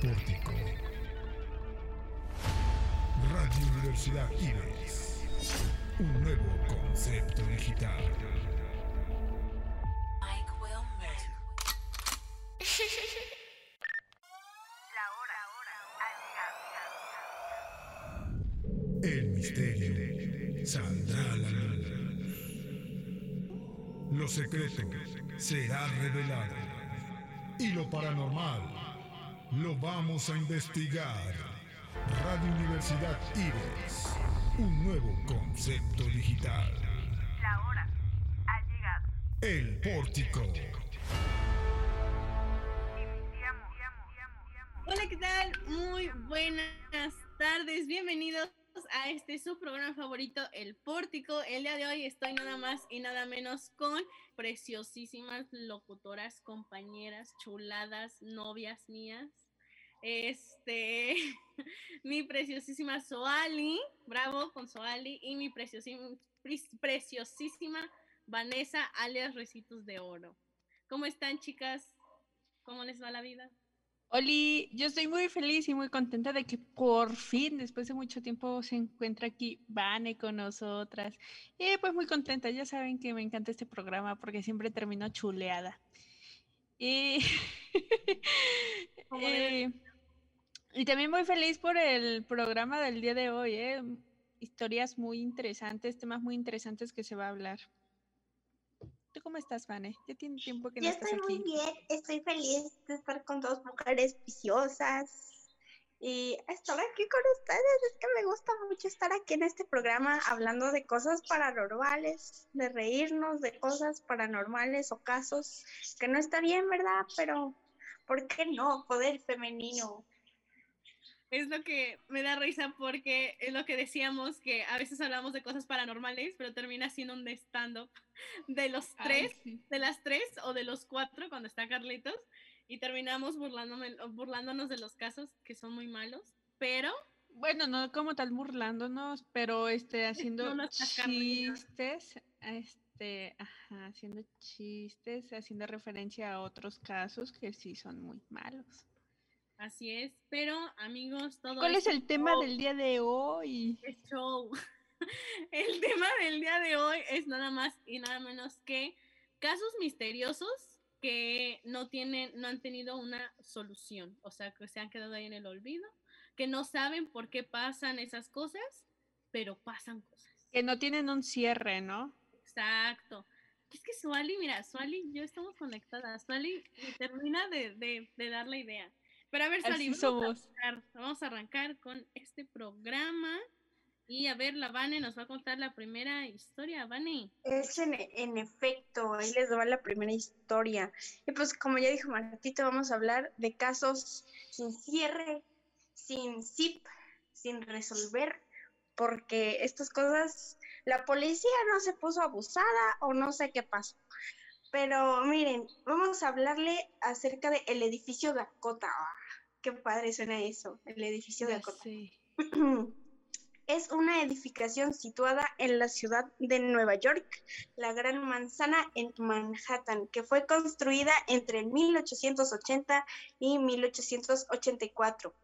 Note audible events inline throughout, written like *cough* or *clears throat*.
Pórtico. Radio Universidad Ives. Un nuevo concepto digital. Mike Wilmer. La hora, ha llegado. El misterio saldrá a la luz. Lo secreto será revelado. Y lo paranormal lo vamos a investigar. Radio Universidad Ives. Un nuevo concepto digital. La hora ha llegado. El pórtico. Hola, ¿qué tal? Muy buenas tardes. Bienvenidos a este su programa favorito, El Pórtico. El día de hoy estoy nada más y nada menos con preciosísimas locutoras, compañeras, chuladas, novias mías. Este, *laughs* mi preciosísima Soali, bravo con Soali, y mi preciosísima, preciosísima Vanessa, alias Recitos de Oro. ¿Cómo están, chicas? ¿Cómo les va la vida? Oli, yo estoy muy feliz y muy contenta de que por fin, después de mucho tiempo, se encuentra aquí Vane con nosotras. Y pues muy contenta, ya saben que me encanta este programa porque siempre termino chuleada. *laughs* Y, debe eh, y también muy feliz por el programa del día de hoy, ¿eh? Historias muy interesantes, temas muy interesantes que se va a hablar. ¿Tú cómo estás, Vane? Ya tiene tiempo que no Yo estás estoy muy bien, estoy feliz de estar con dos mujeres viciosas y estar aquí con ustedes. Es que me gusta mucho estar aquí en este programa hablando de cosas paranormales, de reírnos de cosas paranormales o casos que no está bien, ¿verdad? Pero, ¿por qué no? Poder femenino. Es lo que me da risa porque es lo que decíamos, que a veces hablamos de cosas paranormales, pero termina siendo un stand-up de los Ay, tres, sí. de las tres o de los cuatro cuando está Carlitos, y terminamos burlándome- burlándonos de los casos que son muy malos, pero Bueno, no como tal burlándonos, pero este *laughs* haciendo chistes, este, ajá, haciendo chistes, haciendo referencia a otros casos que sí son muy malos. Así es. Pero amigos, todo ¿Cuál es el tema del día de hoy? es show. *laughs* El tema del día de hoy es nada más y nada menos que casos misteriosos que no tienen, no han tenido una solución, o sea, que se han quedado ahí en el olvido, que no saben por qué pasan esas cosas, pero pasan cosas. Que no tienen un cierre, ¿no? Exacto. Es que Suali, mira, Suali yo estamos conectadas. Suali termina de, de- de dar la idea. Pero a ver, Así vamos a arrancar, vamos a arrancar con este programa. Y a ver, la Vane nos va a contar la primera historia. Vane. Es en, en efecto, ahí les doy la primera historia. Y pues como ya dijo Martito, vamos a hablar de casos sin cierre, sin zip, sin resolver, porque estas cosas, la policía no se puso abusada o no sé qué pasó. Pero miren, vamos a hablarle acerca del edificio Dakota. Qué padre suena eso, el edificio Ya Dakota. sé. *clears throat* Es una edificación situada en la ciudad de Nueva York, la Gran Manzana en Manhattan, que fue construida entre 1880 y 1884.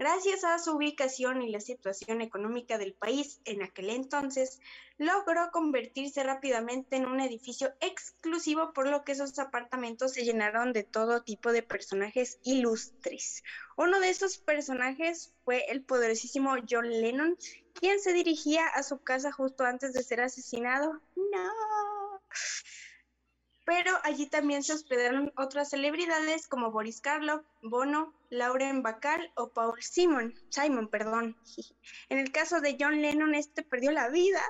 Gracias a su ubicación y la situación económica del país en aquel entonces, logró convertirse rápidamente en un edificio exclusivo, por lo que sus apartamentos se llenaron de todo tipo de personajes ilustres. Uno de esos personajes fue el poderosísimo John Lennon, quien se dirigía a su casa justo antes de ser asesinado. No. Pero allí también se hospedaron otras celebridades como Boris Karloff, Bono, Lauren Bacall o Paul Simon. Simon, perdón. *laughs* En el caso de John Lennon, este perdió la vida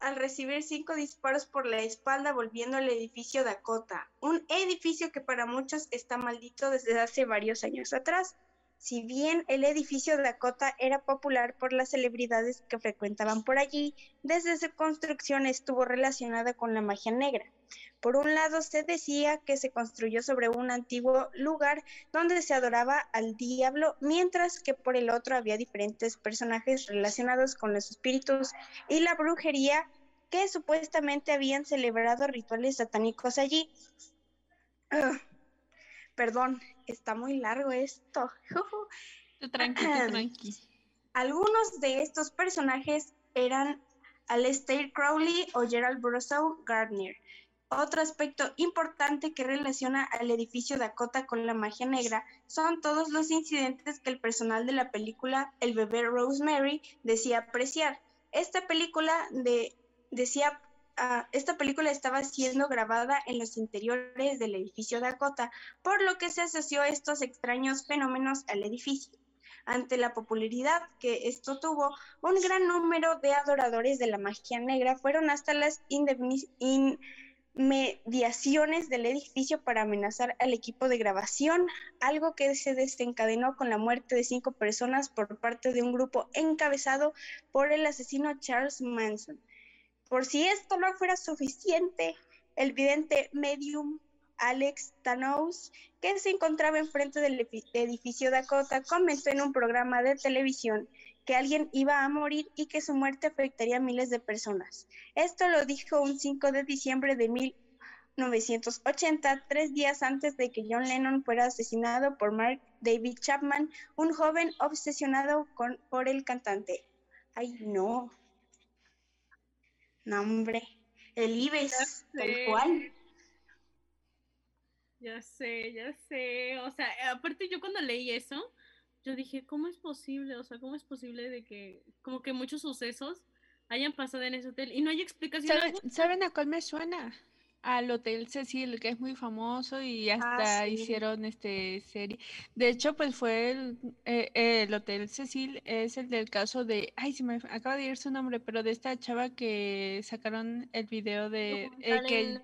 al recibir cinco disparos por la espalda volviendo al edificio Dakota, un edificio que para muchos está maldito desde hace varios años atrás. Si bien el edificio Dakota era popular por las celebridades que frecuentaban por allí, desde su construcción estuvo relacionada con la magia negra. Por un lado se decía que se construyó sobre un antiguo lugar donde se adoraba al diablo, mientras que por el otro había diferentes personajes relacionados con los espíritus y la brujería que supuestamente habían celebrado rituales satánicos allí. Ugh. Perdón, está muy largo esto. *laughs* Tranqui, tranqui. Algunos de estos personajes eran Aleister Crowley o Gerald Brosseau Gardner. Otro aspecto importante que relaciona al edificio Dakota con la magia negra son todos los incidentes que el personal de la película El bebé Rosemary decía apreciar. Esta película de, decía ah, esta película estaba siendo grabada en los interiores del edificio Dakota, por lo que se asoció estos extraños fenómenos al edificio. Ante la popularidad que esto tuvo, un gran número de adoradores de la magia negra fueron hasta las inmediaciones del edificio para amenazar al equipo de grabación, algo que se desencadenó con la muerte de cinco personas por parte de un grupo encabezado por el asesino Charles Manson. Por si esto no fuera suficiente, el vidente medium Alex Thanos, que se encontraba enfrente del edificio Dakota, comentó en un programa de televisión que alguien iba a morir y que su muerte afectaría a miles de personas. Esto lo dijo un 5 de diciembre de 1980, tres días antes de que John Lennon fuera asesinado por Mark David Chapman, un joven obsesionado con, por el cantante. Ay, no. No, hombre. El Ives, tal cual. Ya sé, ya sé. O sea, aparte yo cuando leí eso, yo dije, ¿cómo es posible? O sea, ¿cómo es posible de que como que muchos sucesos hayan pasado en ese hotel y no hay explicación ¿Saben? ¿Saben a cuál me suena? Al Hotel Cecil, que es muy famoso y hasta sí. hicieron este serie. De hecho, pues fue el, eh, el Hotel Cecil, es el del caso de, ay, se me acaba de ir su nombre, pero de esta chava que sacaron el video de eh, que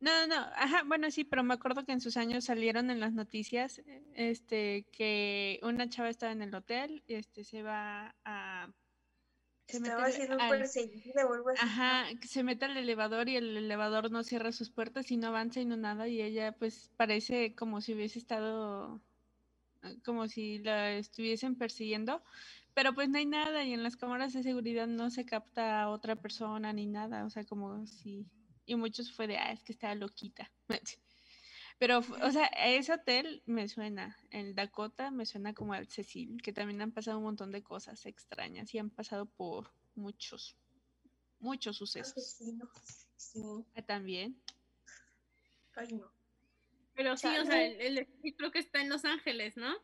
No, no, no, ajá, bueno, sí, pero me acuerdo que en sus años salieron en las noticias, este, que una chava estaba en el hotel, este, se va a... se mete Estaba al- siendo al- perseguida o algo así. Ajá, que se mete al elevador y el elevador no cierra sus puertas y no avanza y no nada y ella pues parece como si hubiese estado, eh, como si la estuviesen persiguiendo, pero pues no hay nada y en las cámaras de seguridad no se capta a otra persona ni nada, o sea, como si... Y muchos fue de, ah, es que estaba loquita. *laughs* Pero, o sea, ese hotel me suena, el Dakota me suena como al Cecil, que también han pasado un montón de cosas extrañas y han pasado por muchos, muchos sucesos. Asesino. Sí. Ah, También. Ay, no. Pero sí, o sea, el, el sí creo que está en Los Ángeles, ¿no?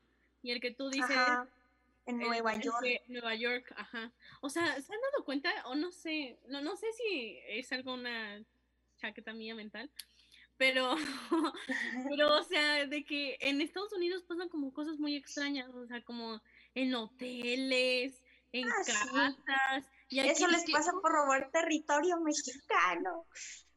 Y el que tú dices Ajá. En Nueva el York. Nueva York, ajá. O sea, ¿se han dado cuenta? O no sé, no, no sé si es alguna chaqueta mía mental, pero, *laughs* pero, o sea, de que en Estados Unidos pasan como cosas muy extrañas, o sea, como en hoteles, en Ah, sí. casas, y aquí, Eso les pasa por robar territorio mexicano.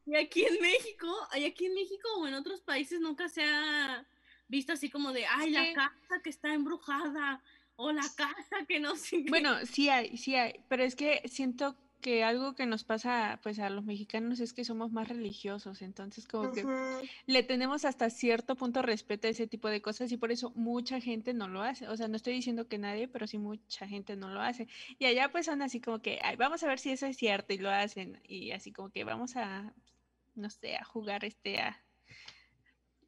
y aquí en México, y aquí en México o en otros países nunca se ha visto así como de, ay, la casa que está embrujada, o la casa que no sé. Bueno, sí hay, sí hay, pero es que siento que algo que nos pasa pues a los mexicanos es que somos más religiosos, entonces como que le tenemos hasta cierto punto respeto a ese tipo de cosas y por eso mucha gente no lo hace. O sea, no estoy diciendo que nadie, pero sí mucha gente no lo hace. Y allá pues son así como que, "Ay, vamos a ver si eso es cierto y lo hacen. Y así como que vamos a, no sé, a jugar este a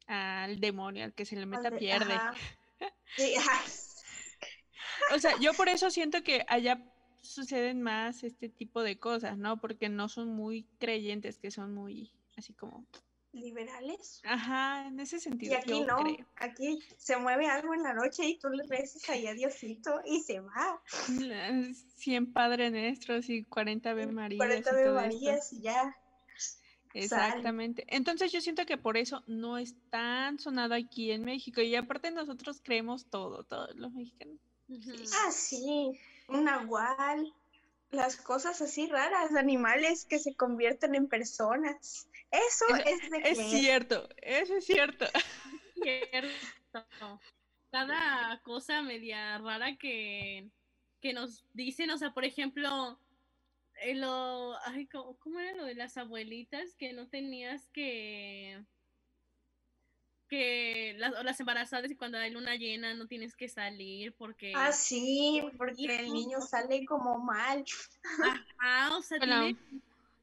al demonio, al que se le meta pierde. ajá. *laughs* Sí, *laughs* ajá. O sea, yo por eso siento que allá suceden más este tipo de cosas, ¿no? Porque no son muy creyentes, que son muy así como, Liberales. ajá, en ese Y sentido aquí yo no, creo. aquí se mueve algo en la noche y tú le rezas ahí a Diosito y se va. *laughs* Las 100 Padre Nuestros y 40 Ave Marías 40 y Ave. Marías y ya. Exactamente. Entonces yo siento que por eso no es tan sonado aquí en México. Y aparte nosotros creemos todo, todos los mexicanos. Ah, sí, un nahual. Las cosas así raras, animales que se convierten en personas. Eso Eso es de Es creer. cierto, eso es cierto. cierto. Cada cosa media rara que, que nos dicen, o sea, por ejemplo, eh, lo, ay, ¿cómo, cómo era lo de las abuelitas? Que no tenías que que las, o las embarazadas y cuando hay luna llena no tienes que salir porque Ah, sí, porque el niño sale como mal. ajá, o sea, tiene-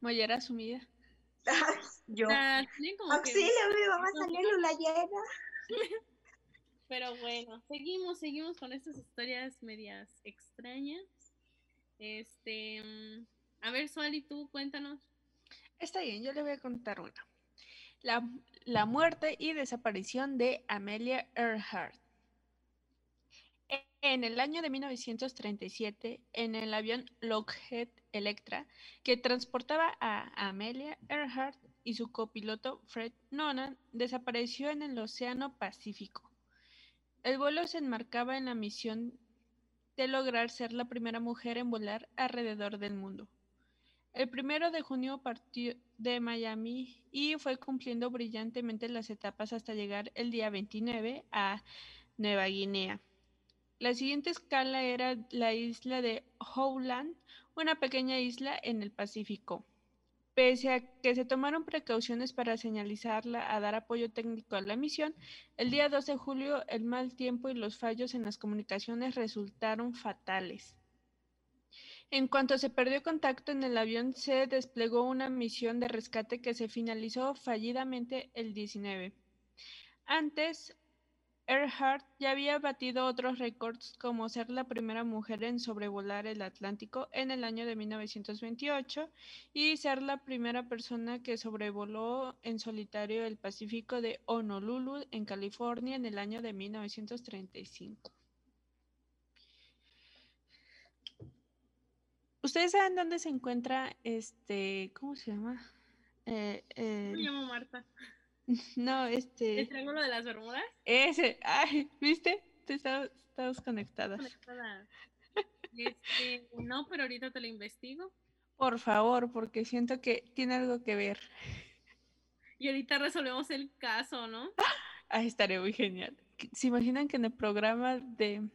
mollera sumida. *laughs* Yo. o sea, como que Auxilio, mi mamá salió luna llena. *laughs* Pero bueno, seguimos, seguimos con estas historias medias extrañas. Este, mm, a ver, Suali, tú cuéntanos. Está bien, yo le voy a contar una. La, la muerte y desaparición de Amelia Earhart. En el año de 1937, en el avión Lockheed Electra, que transportaba a Amelia Earhart y su copiloto Fred Nolan, desapareció en el Océano Pacífico. El vuelo se enmarcaba en la misión de lograr ser la primera mujer en volar alrededor del mundo. El primero de junio partió de Miami y fue cumpliendo brillantemente las etapas hasta llegar el día 29 a Nueva Guinea. La siguiente escala era la isla de Howland, una pequeña isla en el Pacífico. Pese a que se tomaron precauciones para señalizarla a dar apoyo técnico a la misión, el día 2 de julio el mal tiempo y los fallos en las comunicaciones resultaron fatales. En cuanto se perdió contacto en el avión, se desplegó una misión de rescate que se finalizó fallidamente el 19. Antes, Earhart ya había batido otros récords como ser la primera mujer en sobrevolar el Atlántico en el año de 1928 y ser la primera persona que sobrevoló en solitario el Pacífico de Honolulu en California en el año de 1935. ¿Ustedes saben dónde se encuentra este, ¿cómo se llama? Eh, Me llamo Marta. *laughs* no, este, ¿El triángulo de las Bermudas? ese, ay, ¿viste? Te estamos, estamos conectadas. Conectada. Este, no, pero ahorita te lo investigo. Por favor, porque siento que tiene algo que ver. Y ahorita resolvemos el caso, ¿no? Ay, estaría muy genial. ¿Se imaginan que en el programa de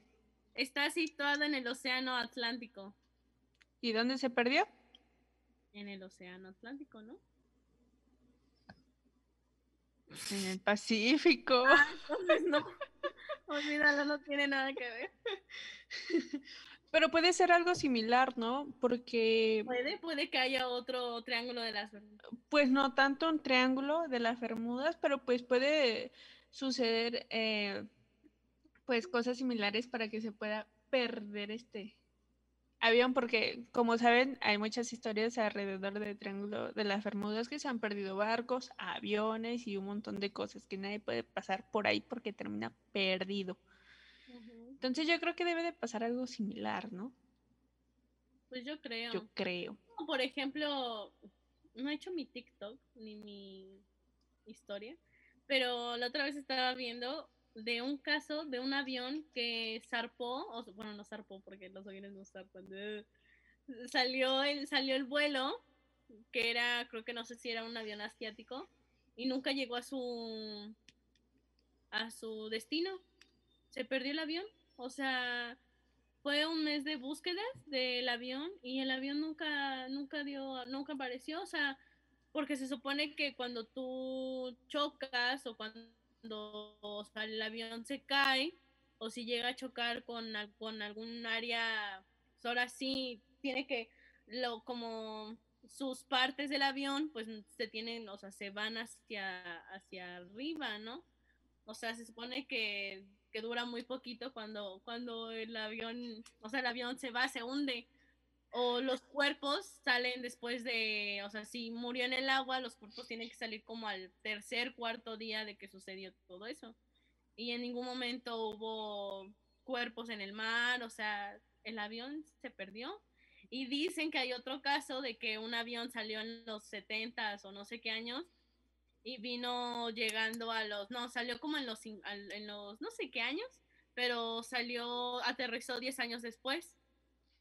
Está situado en el Océano Atlántico. ¿Y dónde se perdió? En el Océano Atlántico, ¿no? En el Pacífico. Ah, entonces no. *laughs* Olvídalo, no tiene nada que ver. *laughs* Pero puede ser algo similar, ¿no? Porque, Puede, puede que haya otro triángulo de las Bermudas. pues no tanto un triángulo de las Bermudas, pero pues puede suceder, eh, pues cosas similares para que se pueda perder este avión, porque como saben, hay muchas historias alrededor del triángulo de las Bermudas que se han perdido barcos, aviones y un montón de cosas que nadie puede pasar por ahí porque termina perdido. Entonces yo creo que debe de pasar algo similar, ¿no? Pues yo creo. Yo creo. Como, Por ejemplo, no he hecho mi TikTok ni mi historia, pero la otra vez estaba viendo de un caso de un avión que zarpó, o bueno, no zarpó porque los aviones no zarpan. eh, Salió el, salió el vuelo, que era, creo que no sé si era un avión asiático, y nunca llegó a su a su destino. Se perdió el avión. O sea, fue un mes de búsquedas del avión y el avión nunca, nunca dio, nunca apareció, o sea, porque se supone que cuando tú chocas o cuando o sea, el avión se cae o si llega a chocar con, con algún área, pues ahora sí tiene que, lo, como sus partes del avión, pues se tienen, o sea, se van hacia, hacia arriba, ¿no? O sea, se supone que, que dura muy poquito cuando, cuando el avión, o sea, el avión se va, se hunde. O los cuerpos salen después de, o sea, si murió en el agua, los cuerpos tienen que salir como al tercer, cuarto día de que sucedió todo eso. Y en ningún momento hubo cuerpos en el mar, o sea, el avión se perdió. Y dicen que hay otro caso de que un avión salió en los 70 o no sé qué años y vino llegando a los, no, salió como en los, en los no sé qué años, pero salió, aterrizó 10 años después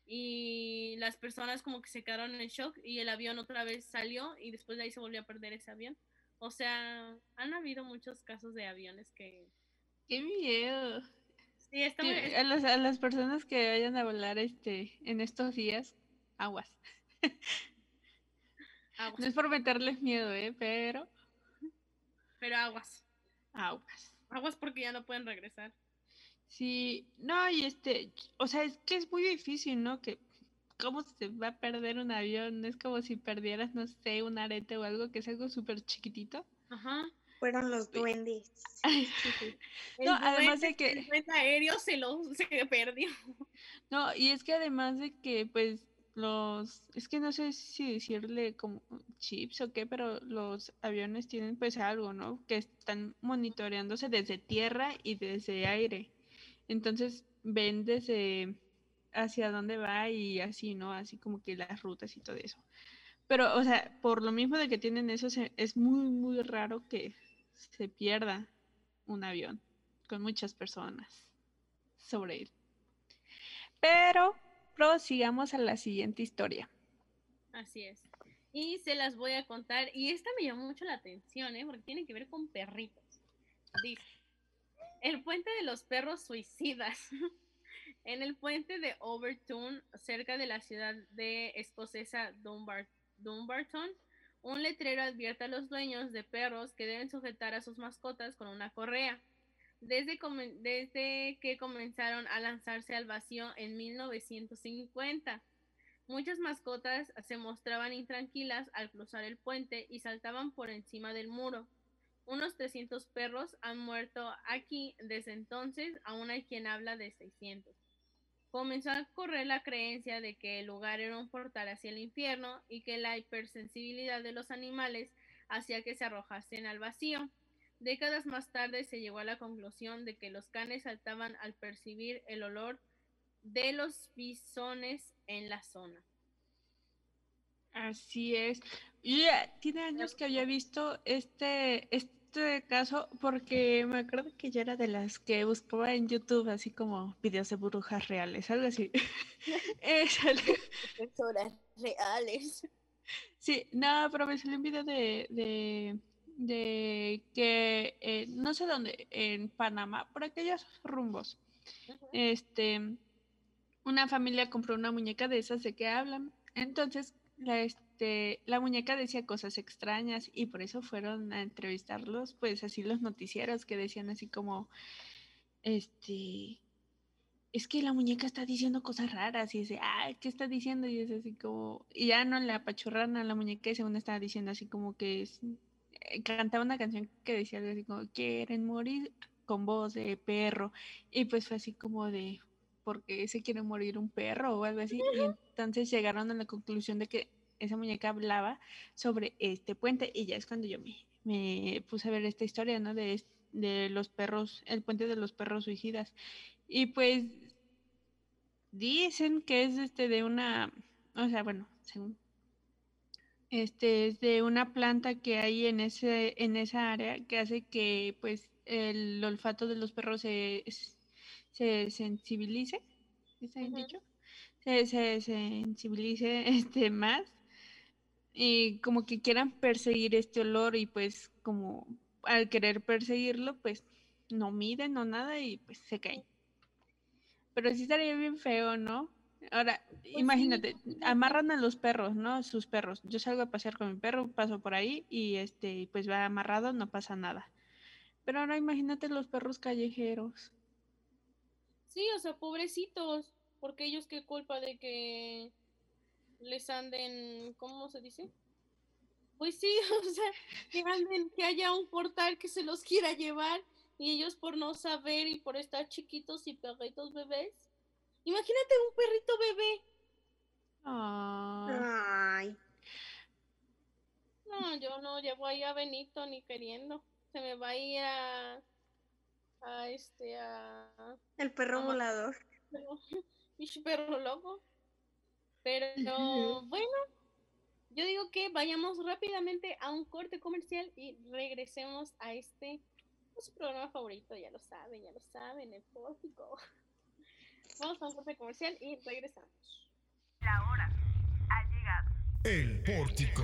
y las personas como que se quedaron en shock y el avión otra vez salió y después de ahí se volvió a perder ese avión. O sea, han habido muchos casos de aviones que... ¡Qué miedo! Sí, está Sí, muy- a, las, a las personas que vayan a volar este en estos días, aguas. *laughs* aguas, No es por meterles miedo, ¿eh? Pero pero aguas. aguas. Aguas porque ya no pueden regresar. Sí, no, y este, o sea, es que es muy difícil, ¿no? Que cómo se va a perder un avión, no es como si perdieras, no sé, un arete o algo que es algo súper chiquitito. Ajá. Fueron los duendes. *laughs* El No, además de que- el duende aéreo se lo se perdió. No, y es que además de que, pues, los, es que no sé si decirle como chips o qué, pero los aviones tienen pues algo, ¿no? Que están monitoreándose desde tierra y desde aire. Entonces ven desde hacia dónde va y así, ¿no? Así como que las rutas y todo eso. Pero, o sea, por lo mismo de que tienen eso, es muy, muy raro que se pierda un avión con muchas personas sobre él. Pero prosigamos a la siguiente historia. Así es. Y se las voy a contar. Y esta me llamó mucho la atención, ¿eh? Porque tiene que ver con perritos. Dice, el puente de los perros suicidas. *laughs* en el puente de Overton, cerca de la ciudad de escocesa Dunbar- Dumbarton, un letrero advierte a los dueños de perros que deben sujetar a sus mascotas con una correa. Desde, desde que comenzaron a lanzarse al vacío en 1950. Muchas mascotas se mostraban intranquilas al cruzar el puente y saltaban por encima del muro. Unos 300 perros han muerto aquí desde entonces, aún hay quien habla de 600. Comenzó a correr la creencia de que el lugar era un portal hacia el infierno y que la hipersensibilidad de los animales hacía que se arrojasen al vacío. Décadas más tarde se llegó a la conclusión de que los canes saltaban al percibir el olor de los bisones en la zona. Así es. Yo ya tiene años que había visto este, este caso porque me acuerdo que yo era de las que buscaba en YouTube así como videos de brujas reales, algo así. *laughs* Eh, Profesoras reales. Sí, no, pero me salió un video de, de, de que eh, no sé dónde, en Panamá, por aquellos rumbos, este, una familia compró una muñeca de esas de que hablan. Entonces, la, este, la muñeca decía cosas extrañas y por eso fueron a entrevistarlos, pues así los noticieros que decían así como, este, es que la muñeca está diciendo cosas raras y dice, ah, ¿qué está diciendo? Y es así como, y ya no le apachurran a la muñeca y según estaba diciendo así como que es, eh, cantaba una canción que decía algo así como, quieren morir con voz de perro. Y pues fue así como de, ¿por qué se quiere morir un perro o algo así? Y *laughs* entonces llegaron a la conclusión de que esa muñeca hablaba sobre este puente y ya es cuando yo me, me puse a ver esta historia, ¿no? De, los perros, el puente de los perros suicidas. Y pues dicen que es este de una, o sea, bueno, según este es de una planta que hay en ese en esa área que hace que pues el olfato de los perros se, se sensibilice, ¿está bien dicho? Se, se sensibilice *laughs* este más y como que quieran perseguir este olor y pues como al querer perseguirlo pues no miden no nada y pues se caen. Pero sí estaría bien feo, ¿no? Ahora, imagínate, imagínate. amarran a los perros, ¿no? Sus perros. Yo salgo a pasear con mi perro, paso por ahí y este, pues va amarrado, no pasa nada. Pero ahora imagínate los perros callejeros. Sí, o sea, pobrecitos, porque ellos qué culpa de que les anden, ¿cómo se dice? Pues sí, *laughs* o sea, que anden, que haya un portal que se los quiera llevar y ellos por no saber y por estar chiquitos y perritos bebés. Imagínate un perrito bebé. Ah, Ay, No, yo no llevo ahí a Benito ni queriendo. Se me va a ir a, a este, a, el perro Mamá. volador. *laughs* pero, perro loco. Pero bueno, yo digo que vayamos rápidamente a un corte comercial y regresemos a este su programa favorito, ya lo saben, ya lo saben, el pórtico. *laughs* Vamos a un corte comercial y regresamos. La hora ha llegado. El pórtico.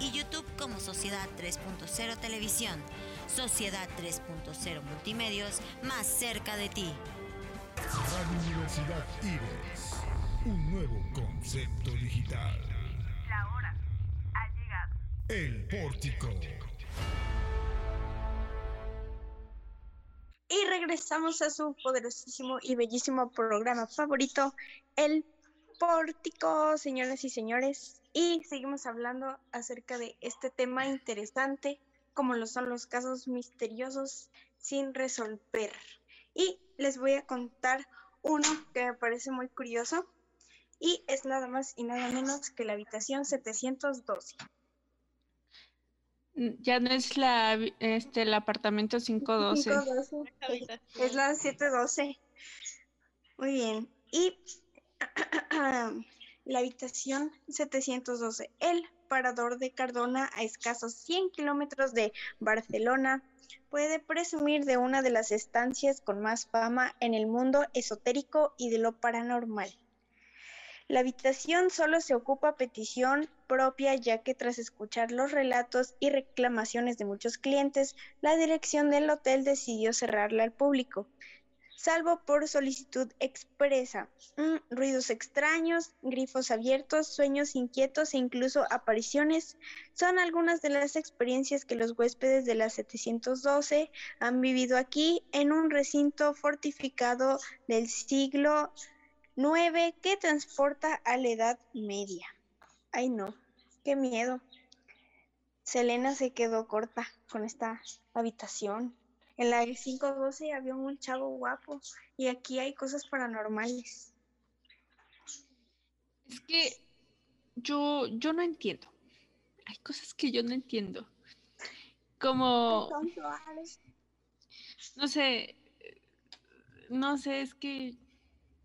y YouTube como Sociedad 3.0 Televisión. Sociedad 3.0 Multimedios, más cerca de ti. Radio Universidad IBES. Un nuevo concepto digital. La hora ha llegado. El pórtico. Y regresamos a su poderosísimo y bellísimo programa favorito, El Pórtico, señoras y señores. Y seguimos hablando acerca de este tema interesante, como lo son los casos misteriosos sin resolver. Y les voy a contar uno que me parece muy curioso y es nada más y nada menos que la habitación 712. Ya no es la, este, el apartamento 512. 512. Es la 712. Muy bien. Y *coughs* la habitación 712, el parador de Cardona a escasos 100 kilómetros de Barcelona, puede presumir de una de las estancias con más fama en el mundo esotérico y de lo paranormal. La habitación solo se ocupa a petición propia ya que tras escuchar los relatos y reclamaciones de muchos clientes, la dirección del hotel decidió cerrarla al público salvo por solicitud expresa. Mm, ruidos extraños, grifos abiertos, sueños inquietos e incluso apariciones son algunas de las experiencias que los huéspedes de la 712 han vivido aquí en un recinto fortificado del siglo IX que transporta a la Edad Media. Ay no, qué miedo. Selena se quedó corta con esta habitación. En la 512 había un chavo guapo y aquí hay cosas paranormales. Es que yo, yo no entiendo. Hay cosas que yo no entiendo. Como... No sé. No sé, es que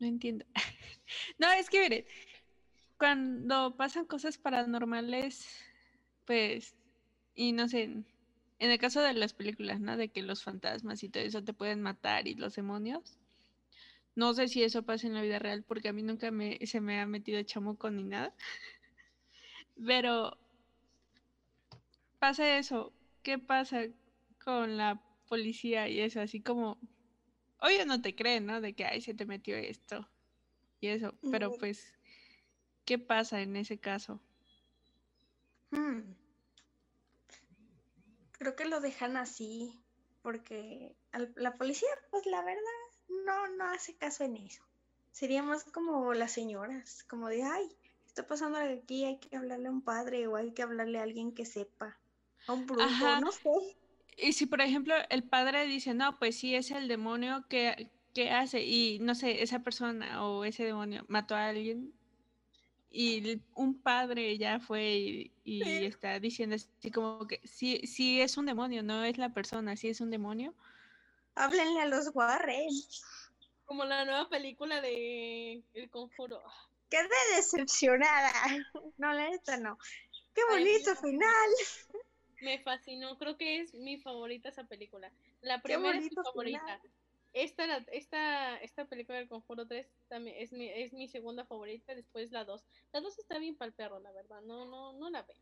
no entiendo. *laughs* no, es que miren, cuando pasan cosas paranormales, pues, y no sé, en el caso de las películas, ¿no? De que los fantasmas y todo eso te pueden matar y los demonios. No sé si eso pasa en la vida real porque a mí nunca me, se me ha metido chamuco ni nada. *laughs* Pero pasa eso. ¿Qué pasa con la policía y eso? Así como, oye, no te creen, ¿no? De que, ay, se te metió esto y eso. Pero pues, ¿qué pasa en ese caso? Hmm. Creo que lo dejan así, porque al- la policía, pues la verdad, no, no hace caso en eso. Sería más como las señoras, como de, ay, está pasando algo aquí, hay que hablarle a un padre o hay que hablarle a alguien que sepa, a un brujo, Ajá. no sé. Y si, por ejemplo, el padre dice, no, pues sí, es el demonio que, que hace, y no sé, esa persona o ese demonio mató a alguien, y un padre ya fue y, y Sí. está diciendo así como que sí, sí es un demonio, no es la persona, sí es un demonio. Háblenle a los Warren. Como la nueva película de El Conjuro. Quedé decepcionada. *laughs* No, la neta no. Qué bonito final. Me fascinó, creo que es mi favorita esa película. La Qué primera es mi favorita. final. Esta, la- esta, esta película del Conjuro 3 también es mi, es mi segunda favorita, después la 2. La 2 está bien para el perro, la verdad, no, no, no la veo.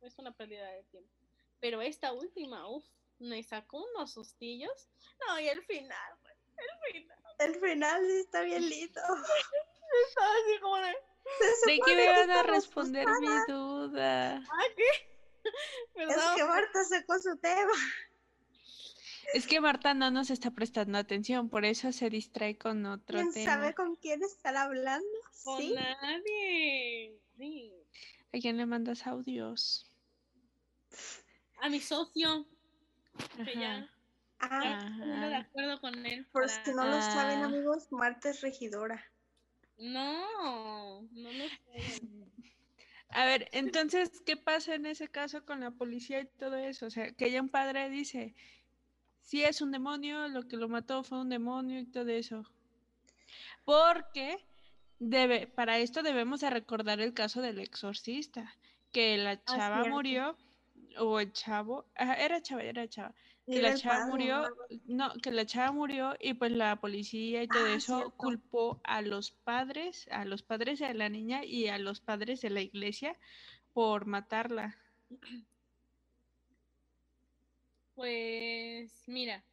Es una pérdida de tiempo. Pero esta última, uff, me sacó unos sustillos. No, y el final, güey, el final. El final sí está bien lindo. *laughs* Estaba así como de, Se ¿De qué supone me que van a responder mi duda? ¿ah, qué? *laughs* Es que Marta sacó su tema. Es que Marta no nos está prestando atención, por eso se distrae con otro ¿Quién tema. sabe con quién estar hablando? Con Sí. nadie. Sí. ¿A quién le mandas audios? A mi socio, que ya Ah, pongo de acuerdo con él. por para- si no lo saben, Ah. amigos, Marta es regidora. No, no lo sé. A ver, entonces, ¿qué pasa en ese caso con la policía y todo eso? O sea, que ya un padre dice, si es un demonio, lo que lo mató fue un demonio y todo eso. Porque debe, para esto debemos de recordar el caso del exorcista, que la chava cierto. murió, o el chavo, ajá, era chava, era chava, que la chava padre, murió, ¿no? no, que la chava murió y pues la policía y todo Ah, eso cierto. culpó a los padres, a los padres de la niña y a los padres de la iglesia por matarla. Pues mira,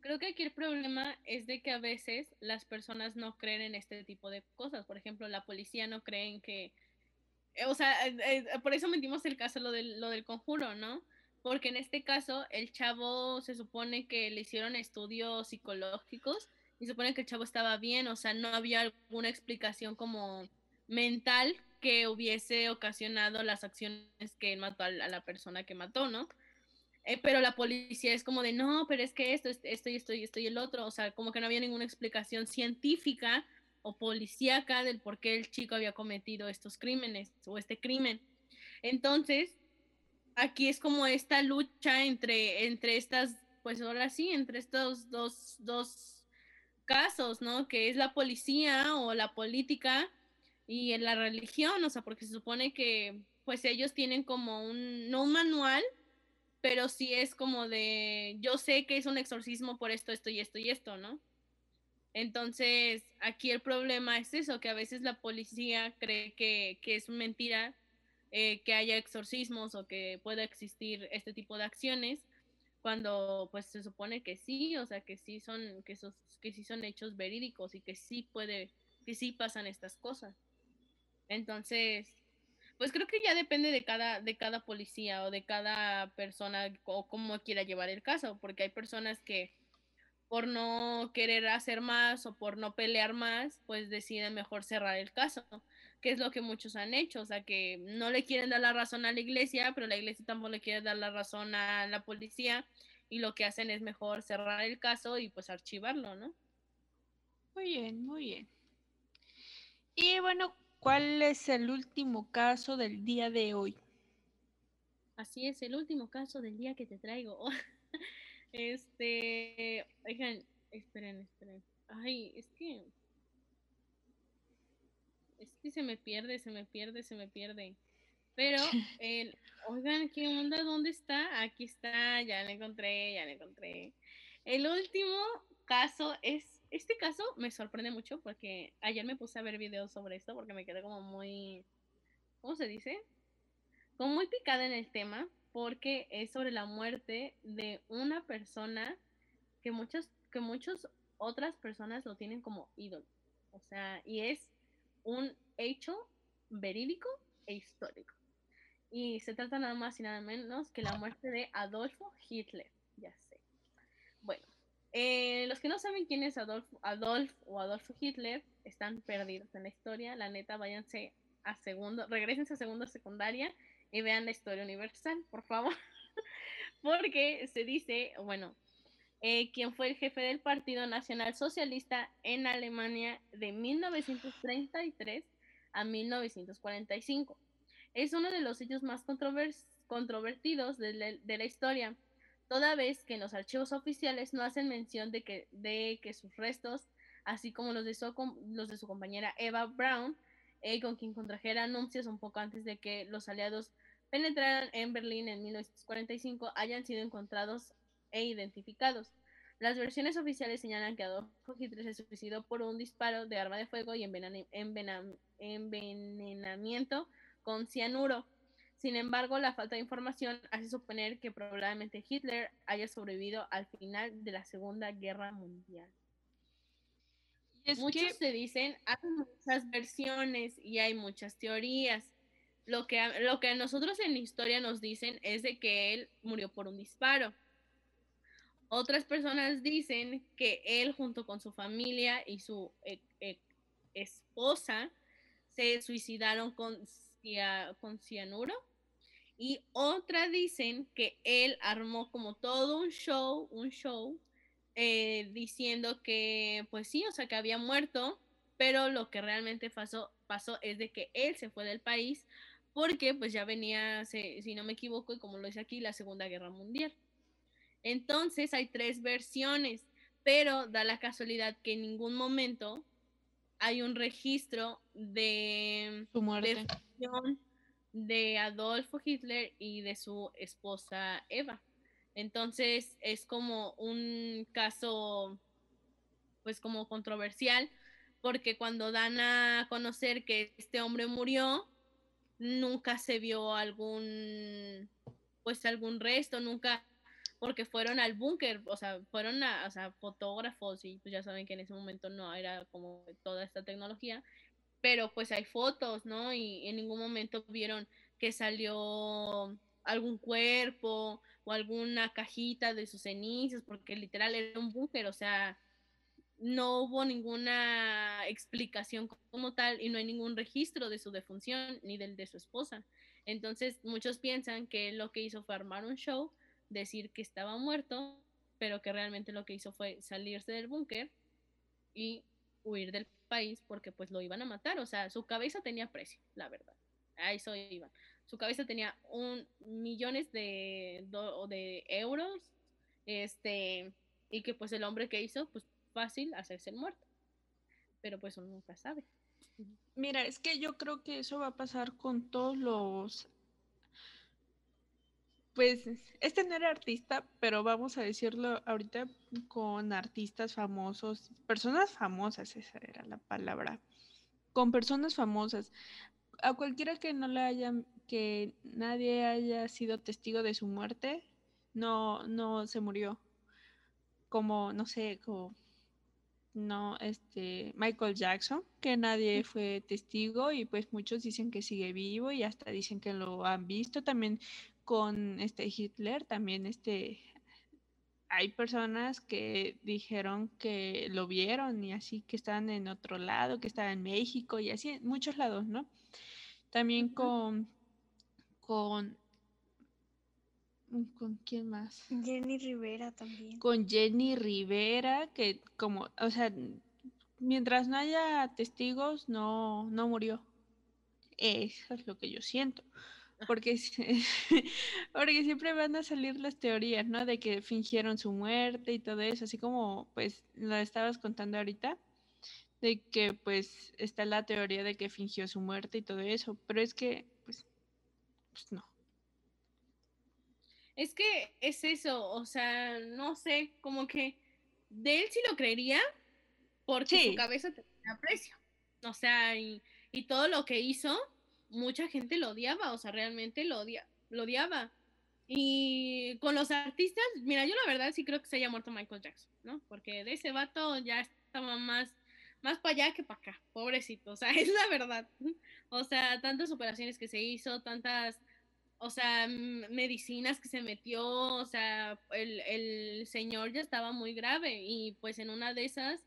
creo que aquí el problema es de que a veces las personas no creen en este tipo de cosas. Por ejemplo, la policía no creen que, o sea, eh, eh, por eso metimos el caso lo del, lo del conjuro, ¿no? Porque en este caso el chavo se supone que le hicieron estudios psicológicos y se supone que el chavo estaba bien, o sea, no había alguna explicación como mental que hubiese ocasionado las acciones que mató a la persona que mató, ¿no? Eh, pero la policía es como de, no, pero es que esto, es- esto y esto y esto y el otro, o sea, como que no había ninguna explicación científica o policíaca del por qué el chico había cometido estos crímenes o este crimen. Entonces, aquí es como esta lucha entre, entre estas, pues ahora sí, entre estos dos, dos casos, ¿no? Que es la policía o la política y en la religión, o sea, porque se supone que pues ellos tienen como un, no un manual, pero sí es como de, yo sé que es un exorcismo por esto, esto y esto y esto, ¿no? Entonces, aquí el problema es eso, que a veces la policía cree que, que es mentira eh, que haya exorcismos o que pueda existir este tipo de acciones, cuando pues se supone que sí, o sea, que sí son, que, esos, que sí son hechos verídicos y que sí puede, que sí pasan estas cosas. Entonces, pues creo que ya depende de cada, de cada policía o de cada persona o cómo quiera llevar el caso, porque hay personas que por no querer hacer más o por no pelear más, pues deciden mejor cerrar el caso, que es lo que muchos han hecho, o sea, que no le quieren dar la razón a la iglesia, pero la iglesia tampoco le quiere dar la razón a la policía y lo que hacen es mejor cerrar el caso y pues archivarlo, ¿no? Muy bien, muy bien. Y bueno, ¿cuál es el último caso del día de hoy? Así es, el último caso del día que te traigo. *laughs* Este, oigan, esperen, esperen. Ay, es que es que se me pierde, se me pierde, se me pierde. Pero, *laughs* el, oigan, ¿qué onda? ¿Dónde está? Aquí está, ya lo encontré, ya lo encontré. El último caso es, este caso me sorprende mucho porque ayer me puse a ver videos sobre esto porque me quedé como muy, ¿cómo se dice? Como muy picada en el tema porque es sobre la muerte de una persona que muchas, que muchas otras personas lo tienen como ídolo. O sea, y es un hecho verídico e histórico. Y se trata nada más y nada menos que la muerte de Adolfo Hitler. Ya sé. Bueno, eh, los que no saben quién es Adolfo, Adolf o Adolfo Hitler están perdidos en la historia. La neta, váyanse a segundo, regresen a segundo secundaria y vean la historia universal, por favor. *laughs* Porque se dice, bueno, eh, quien fue el jefe del Partido Nacional Socialista en Alemania de 1933 a 1945. Es uno de los hechos más controvertidos de la, historia, toda vez que en los archivos oficiales no hacen mención de que, de que sus restos, así como los de su, los de su compañera Eva Braun, eh, con quien contrajera anuncios un poco antes de que los aliados penetraran en Berlín en 1945, hayan sido encontrados e identificados. Las versiones oficiales señalan que Adolfo Hitler se suicidó por un disparo de arma de fuego y envenenamiento con cianuro. Sin embargo, la falta de información hace suponer que probablemente Hitler haya sobrevivido al final de la Segunda Guerra Mundial. Muchos se dicen, hay muchas versiones y hay muchas teorías. Lo que, lo que a nosotros en la historia nos dicen es de que él murió por un disparo. Otras personas dicen que él junto con su familia y su e, e, esposa se suicidaron con, con cianuro. Y otras dicen que él armó como todo un show, un show, eh, diciendo que pues sí, o sea, que había muerto, pero lo que realmente pasó, pasó es de que él se fue del país porque pues ya venía, si no me equivoco, y como lo dice aquí, la Segunda Guerra Mundial. Entonces hay tres versiones, pero da la casualidad que en ningún momento hay un registro de su muerte de Adolfo Hitler y de su esposa Eva. Entonces es como un caso, pues como controversial, porque cuando dan a conocer que este hombre murió, nunca se vio algún, pues algún resto, nunca, porque fueron al búnker, o sea, fueron a, o sea, fotógrafos y pues ya saben que en ese momento no era como toda esta tecnología, pero pues hay fotos, ¿no? Y en ningún momento vieron que salió algún cuerpo o alguna cajita de sus cenizas, porque literal era un búnker, o sea, no hubo ninguna explicación como tal y no hay ningún registro de su defunción ni del de su esposa. Entonces, muchos piensan que lo que hizo fue armar un show, decir que estaba muerto, pero que realmente lo que hizo fue salirse del búnker y huir del país porque pues lo iban a matar, o sea, su cabeza tenía precio, la verdad. A eso iban. Su cabeza tenía un millones de, de euros, este, y que pues el hombre que hizo, pues fácil hacerse el muerto. Pero pues uno nunca sabe. Mira, es que yo creo que eso va a pasar con todos los pues este no era artista, pero vamos a decirlo ahorita con artistas famosos, personas famosas, esa era la palabra, con personas famosas. A cualquiera que no le hayan, que nadie haya sido testigo de su muerte, no, no se murió. Como, no sé, como no, este, Michael Jackson, que nadie fue testigo y pues muchos dicen que sigue vivo y hasta dicen que lo han visto. También con este Hitler, también este, hay personas que dijeron que lo vieron y así que están en otro lado, que están en México y así, en muchos lados, ¿no? También con, con ¿Con quién más? Jenny Rivera también. Con Jenny Rivera, que como, o sea, mientras no haya testigos, no, no murió. Eso es lo que yo siento. Porque, *laughs* porque siempre van a salir las teorías, ¿no? De que fingieron su muerte y todo eso, así como pues lo estabas contando ahorita, de que pues está la teoría de que fingió su muerte y todo eso, pero es que pues, pues no. Es que es eso, o sea, no sé, como que de él sí lo creería porque su cabeza tenía precio. O sea, y, todo lo que hizo, mucha gente lo odiaba, o sea, realmente lo, odia, lo odiaba. Y con los artistas, mira, yo la verdad sí creo que se haya muerto Michael Jackson, ¿no? Porque de ese vato ya estaba más, más para allá que para acá, pobrecito, o sea, *laughs* es la verdad. O sea, tantas operaciones que se hizo, tantas o sea, medicinas que se metió, o sea, el, el señor ya estaba muy grave y pues en una de esas,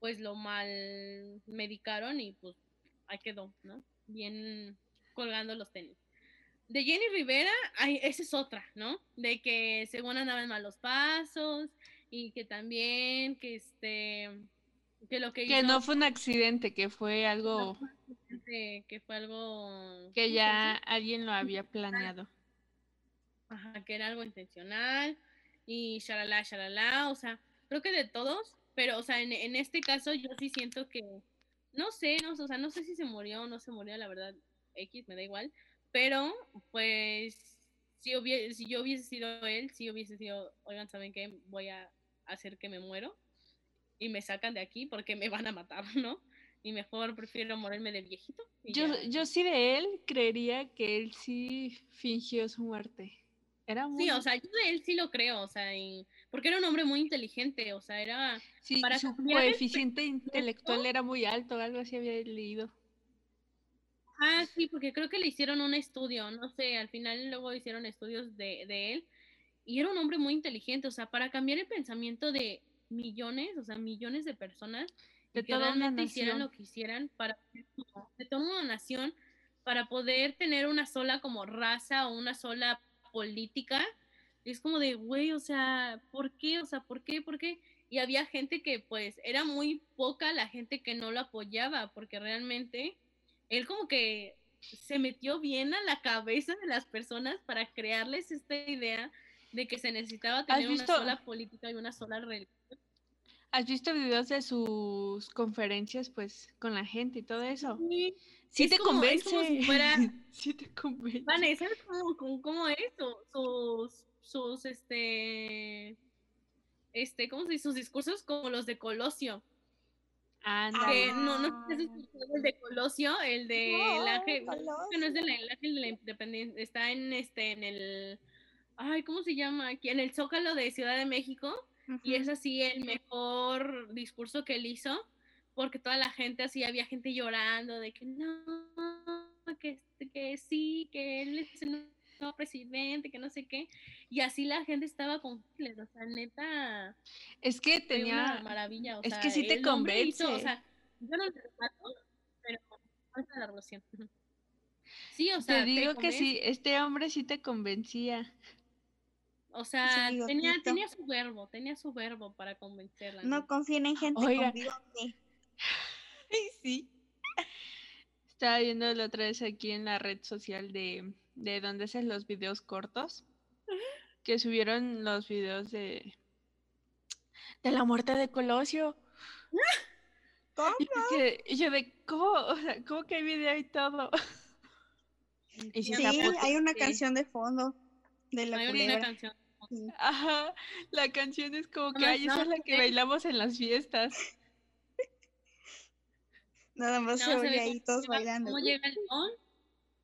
pues lo mal medicaron y pues ahí quedó, ¿no? Bien colgando los tenis. De Jenny Rivera, ay, esa es otra, ¿no? De que según andaba en malos pasos y que también, que este, que lo que, Que hizo no fue un accidente, que fue algo que, que fue algo que ¿cómo se ya alguien lo había planeado. Ajá, que era algo intencional y shalala, shalala, o sea, creo que de todos, pero, o sea, en, en este caso yo sí siento que, no sé, no, o sea, no sé si se murió o no se murió, la verdad, X, me da igual, pero, pues, si, hubie- si yo hubiese sido él, si hubiese sido, oigan, ¿saben qué? Voy a hacer que me muero y me sacan de aquí porque me van a matar, *laughs* ¿no? Y mejor prefiero morirme de viejito. Yo, ya. yo sí de él creería que él sí fingió su muerte. Era muy... Sí, o sea, yo de él sí lo creo, o sea, y- porque era un hombre muy inteligente, o sea, era sí, para su coeficiente intelectual era muy alto, algo así había leído. Ah, sí, porque creo que le hicieron un estudio, no sé, al final luego hicieron estudios de, de él y era un hombre muy inteligente, o sea, para cambiar el pensamiento de millones, o sea, millones de personas De que toda una realmente hicieran nación. lo que hicieran para de toda una nación para poder tener una sola como raza o una sola política. Y es como de, güey, o sea, ¿por qué? O sea, ¿por qué? ¿Por qué? Y había gente que pues era muy poca la gente que no lo apoyaba, porque realmente él como que se metió bien a la cabeza de las personas para crearles esta idea de que se necesitaba tener visto- una sola política y una sola religión. ¿Has visto videos de sus conferencias, pues, con la gente y todo eso? Sí, Sí es te como- es convence. como si fuera- *laughs* sí te convence. Vanessa es como, como, como eso, sus, sus, este, este, ¿cómo se dice? Sus discursos como los de Colosio. Ándale. Que no, no sé si has escuchado el de Colosio, el de el ángel, no es del el ángel de la independencia, está en este, en el, ay, ¿cómo se llama? Aquí, en el Zócalo de Ciudad de México, y es así el mejor discurso que él hizo, porque toda la gente así, había gente llorando de que no, que, que sí, que él es nuevo presidente, que no sé qué, y así la gente estaba con Hitler, o sea, neta, Es que una tenía. maravilla, o es sea, que sí te hizo, convence. o sea, yo no le rescato, pero falta la revolución. Sí, o sea, te digo que sí, este hombre sí te convencía. O sea, tenía, tenía su verbo, tenía su verbo para convencerla. No confíen en gente Oiga. con. *laughs* Ay, sí. Estaba viendo la otra vez aquí en la red social de, de donde hacen los videos cortos. Que subieron los videos de. de la muerte de Colosio. *laughs* ¿Cómo? Y yo que- y yo de cómo, o sea, cómo que hay video y todo. *laughs* Y sí Sí, está puto- hay una sí. canción de fondo de la Hay una canción. Sí. Ajá, la canción es como que, Nomás ay, esa no es la que bailamos en las fiestas. *laughs* Nada más No, se se oye ve ahí todos bailando. cómo llega el don,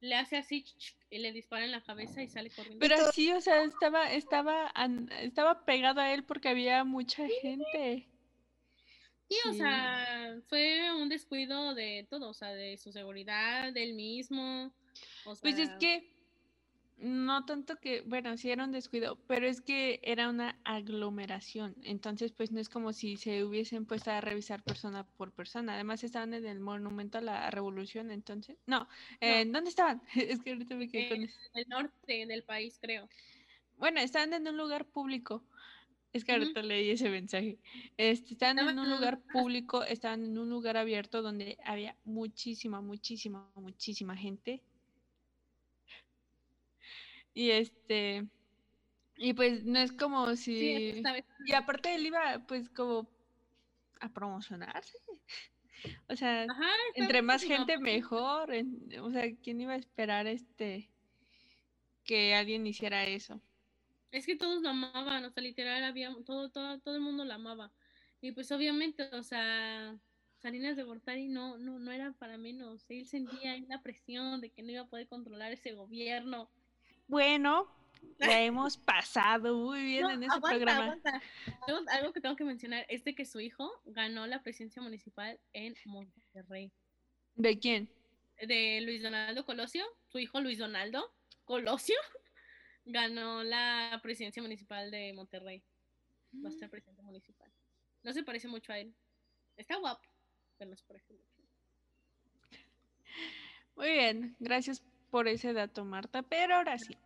le hace así y le dispara en la cabeza y sale corriendo. Pero sí, o sea, estaba, estaba, estaba pegado a él porque había mucha gente. Sí, o Sí. sea, fue un descuido de todo, o sea, de su seguridad, del mismo. O Pues es que no tanto que, bueno, sí era un descuido, pero es que era una aglomeración. Entonces, pues no es como si se hubiesen puesto a revisar persona por persona. Además, estaban en el monumento a la revolución, entonces. No, ¿en dónde estaban? *laughs* Es que ahorita me quedé con en eso. el norte del país, creo. Bueno, estaban en un lugar público. Es que ahorita leí ese mensaje. Este, estaban en un en lugar- público, estaban en un lugar abierto donde había muchísima, muchísima, muchísima gente. Y este, y pues no es como si... Y aparte él iba pues como a promocionarse. *laughs* O sea, Ajá, entre más gente mejor. o sea, ¿quién iba a esperar este que alguien hiciera eso? Es que todos lo amaban, o sea, literal, había todo, todo, todo el mundo lo amaba. Y pues obviamente, o sea, Salinas de Gortari no, no, no era para menos. Él sentía ahí la presión de que no iba a poder controlar ese gobierno. Bueno, la *laughs* hemos pasado muy bien No, en ese aguanta, programa. aguanta. Algo, algo que tengo que mencionar es de que su hijo ganó la presidencia municipal en Monterrey. ¿De quién? De Luis Donaldo Colosio, su hijo Luis Donaldo. Colosio *laughs* ganó la presidencia municipal de Monterrey. Va a ser presidente municipal. No se parece mucho a él. Está guapo, pero no se parece mucho. Muy bien, gracias por ese dato, Marta. Pero ahora sí.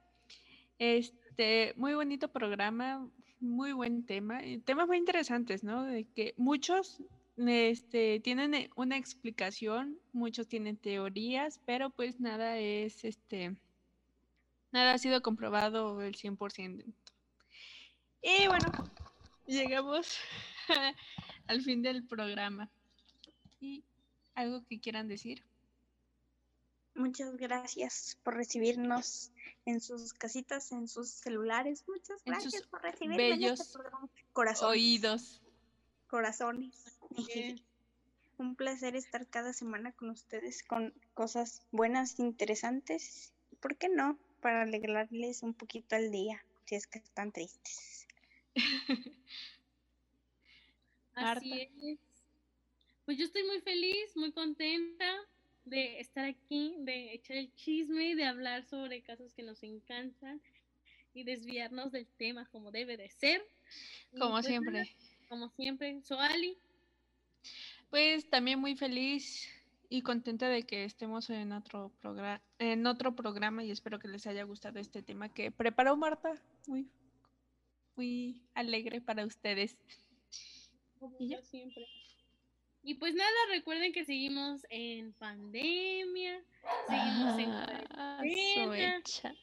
Este, muy bonito programa, muy buen tema. y Temas muy interesantes, ¿no? De que muchos este, tienen eh, una explicación, muchos tienen teorías, pero pues nada es, este, nada ha sido comprobado el 100%. Y bueno, llegamos *laughs* al fin del programa. ¿Y algo que quieran decir? Muchas gracias por recibirnos en sus casitas, en sus celulares. Muchas En gracias sus por recibirnos en bellos este programa. Corazones. Oídos. Corazones. Bien. *laughs* Un placer estar cada semana con ustedes con cosas buenas, interesantes. ¿Por qué no? Para alegrarles un poquito el día, si es que están tristes. *laughs* Así es. Pues yo estoy muy feliz, muy contenta de estar aquí, de echar el chisme, de hablar sobre casos que nos encantan y desviarnos del tema como debe de ser. Como pues siempre. como siempre, Soali. Pues también muy feliz y contenta de que estemos en otro programa, en otro programa y espero que les haya gustado este tema que preparó Marta. Muy, muy alegre para ustedes. como ¿Y yo siempre. Y pues nada, recuerden que seguimos en pandemia, seguimos en Ah, cuarentena,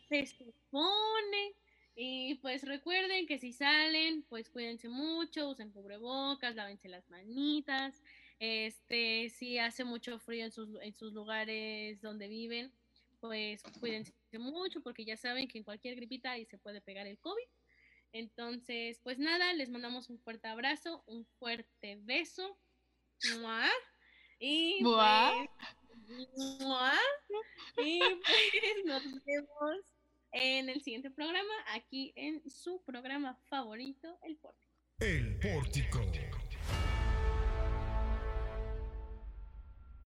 se supone. Y pues recuerden que si salen, pues cuídense mucho, usen cubrebocas, lávense las manitas. Este, si hace mucho frío en sus, en sus lugares donde viven, pues cuídense mucho porque ya saben que en cualquier gripita ahí se puede pegar el COVID. Entonces, pues nada, les mandamos un fuerte abrazo, un fuerte beso. ¡Mua! Y ¡Mua! pues, ¡mua! y pues nos vemos en el siguiente programa, aquí en su programa favorito, El Porte. El Pórtico.